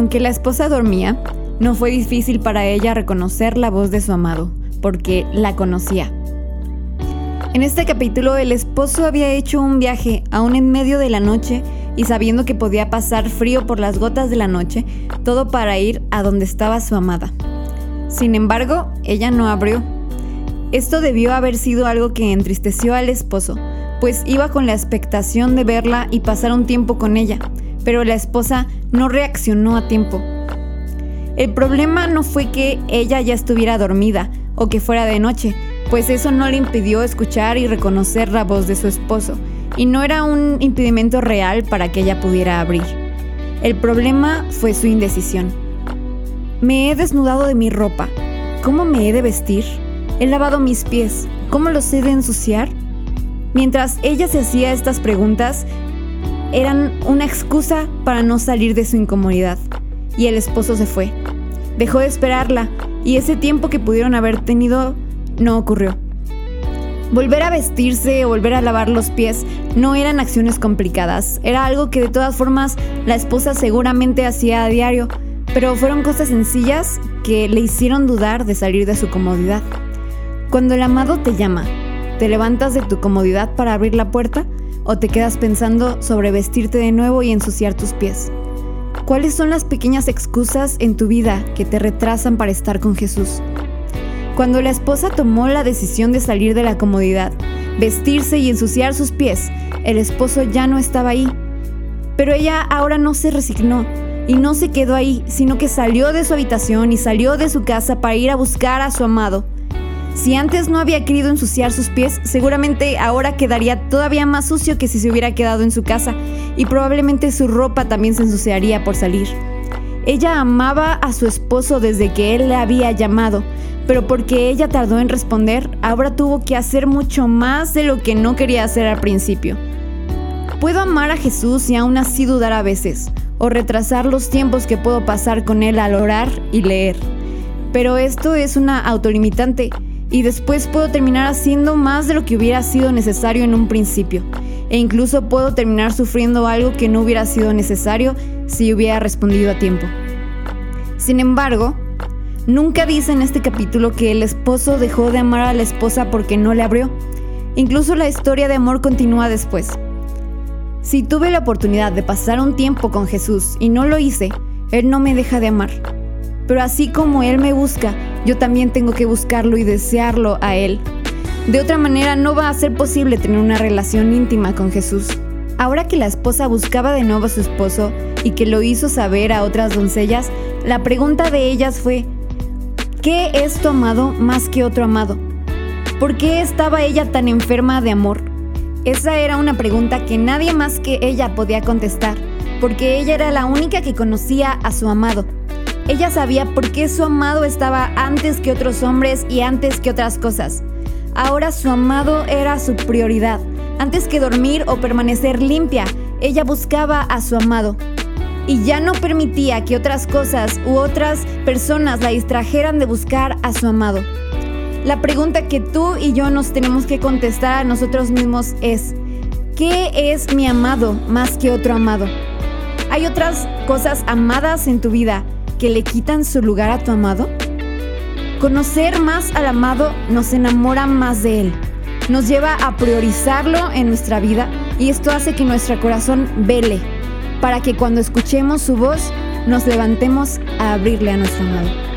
Aunque la esposa dormía, no fue difícil para ella reconocer la voz de su amado, porque la conocía. En este capítulo el esposo había hecho un viaje aún en medio de la noche y sabiendo que podía pasar frío por las gotas de la noche, todo para ir a donde estaba su amada. Sin embargo, ella no abrió. Esto debió haber sido algo que entristeció al esposo, pues iba con la expectación de verla y pasar un tiempo con ella, pero la esposa no reaccionó a tiempo. El problema no fue que ella ya estuviera dormida o que fuera de noche, pues eso no le impidió escuchar y reconocer la voz de su esposo, y no era un impedimento real para que ella pudiera abrir. El problema fue su indecisión. Me he desnudado de mi ropa. ¿Cómo me he de vestir? He lavado mis pies. ¿Cómo los he de ensuciar? Mientras ella se hacía estas preguntas, eran una excusa para no salir de su incomodidad. Y el esposo se fue. Dejó de esperarla y ese tiempo que pudieron haber tenido no ocurrió. Volver a vestirse o volver a lavar los pies no eran acciones complicadas, era algo que de todas formas la esposa seguramente hacía a diario, pero fueron cosas sencillas que le hicieron dudar de salir de su comodidad. Cuando el amado te llama, ¿te levantas de tu comodidad para abrir la puerta o te quedas pensando sobre vestirte de nuevo y ensuciar tus pies? ¿Cuáles son las pequeñas excusas en tu vida que te retrasan para estar con Jesús? Cuando la esposa tomó la decisión de salir de la comodidad, vestirse y ensuciar sus pies, el esposo ya no estaba ahí. Pero ella ahora no se resignó y no se quedó ahí, sino que salió de su habitación y salió de su casa para ir a buscar a su amado. Si antes no había querido ensuciar sus pies, seguramente ahora quedaría todavía más sucio que si se hubiera quedado en su casa y probablemente su ropa también se ensuciaría por salir. Ella amaba a su esposo desde que él le había llamado, pero porque ella tardó en responder, ahora tuvo que hacer mucho más de lo que no quería hacer al principio. Puedo amar a Jesús y aún así dudar a veces, o retrasar los tiempos que puedo pasar con Él al orar y leer. Pero esto es una autolimitante y después puedo terminar haciendo más de lo que hubiera sido necesario en un principio. E incluso puedo terminar sufriendo algo que no hubiera sido necesario si hubiera respondido a tiempo. Sin embargo, nunca dice en este capítulo que el esposo dejó de amar a la esposa porque no le abrió. Incluso la historia de amor continúa después. Si tuve la oportunidad de pasar un tiempo con Jesús y no lo hice, Él no me deja de amar. Pero así como Él me busca, yo también tengo que buscarlo y desearlo a Él. De otra manera no va a ser posible tener una relación íntima con Jesús. Ahora que la esposa buscaba de nuevo a su esposo y que lo hizo saber a otras doncellas, la pregunta de ellas fue, ¿qué es tu amado más que otro amado? ¿Por qué estaba ella tan enferma de amor? Esa era una pregunta que nadie más que ella podía contestar, porque ella era la única que conocía a su amado. Ella sabía por qué su amado estaba antes que otros hombres y antes que otras cosas. Ahora su amado era su prioridad. Antes que dormir o permanecer limpia, ella buscaba a su amado. Y ya no permitía que otras cosas u otras personas la distrajeran de buscar a su amado. La pregunta que tú y yo nos tenemos que contestar a nosotros mismos es, ¿qué es mi amado más que otro amado? ¿Hay otras cosas amadas en tu vida que le quitan su lugar a tu amado? Conocer más al amado nos enamora más de él, nos lleva a priorizarlo en nuestra vida y esto hace que nuestro corazón vele para que cuando escuchemos su voz nos levantemos a abrirle a nuestro amado.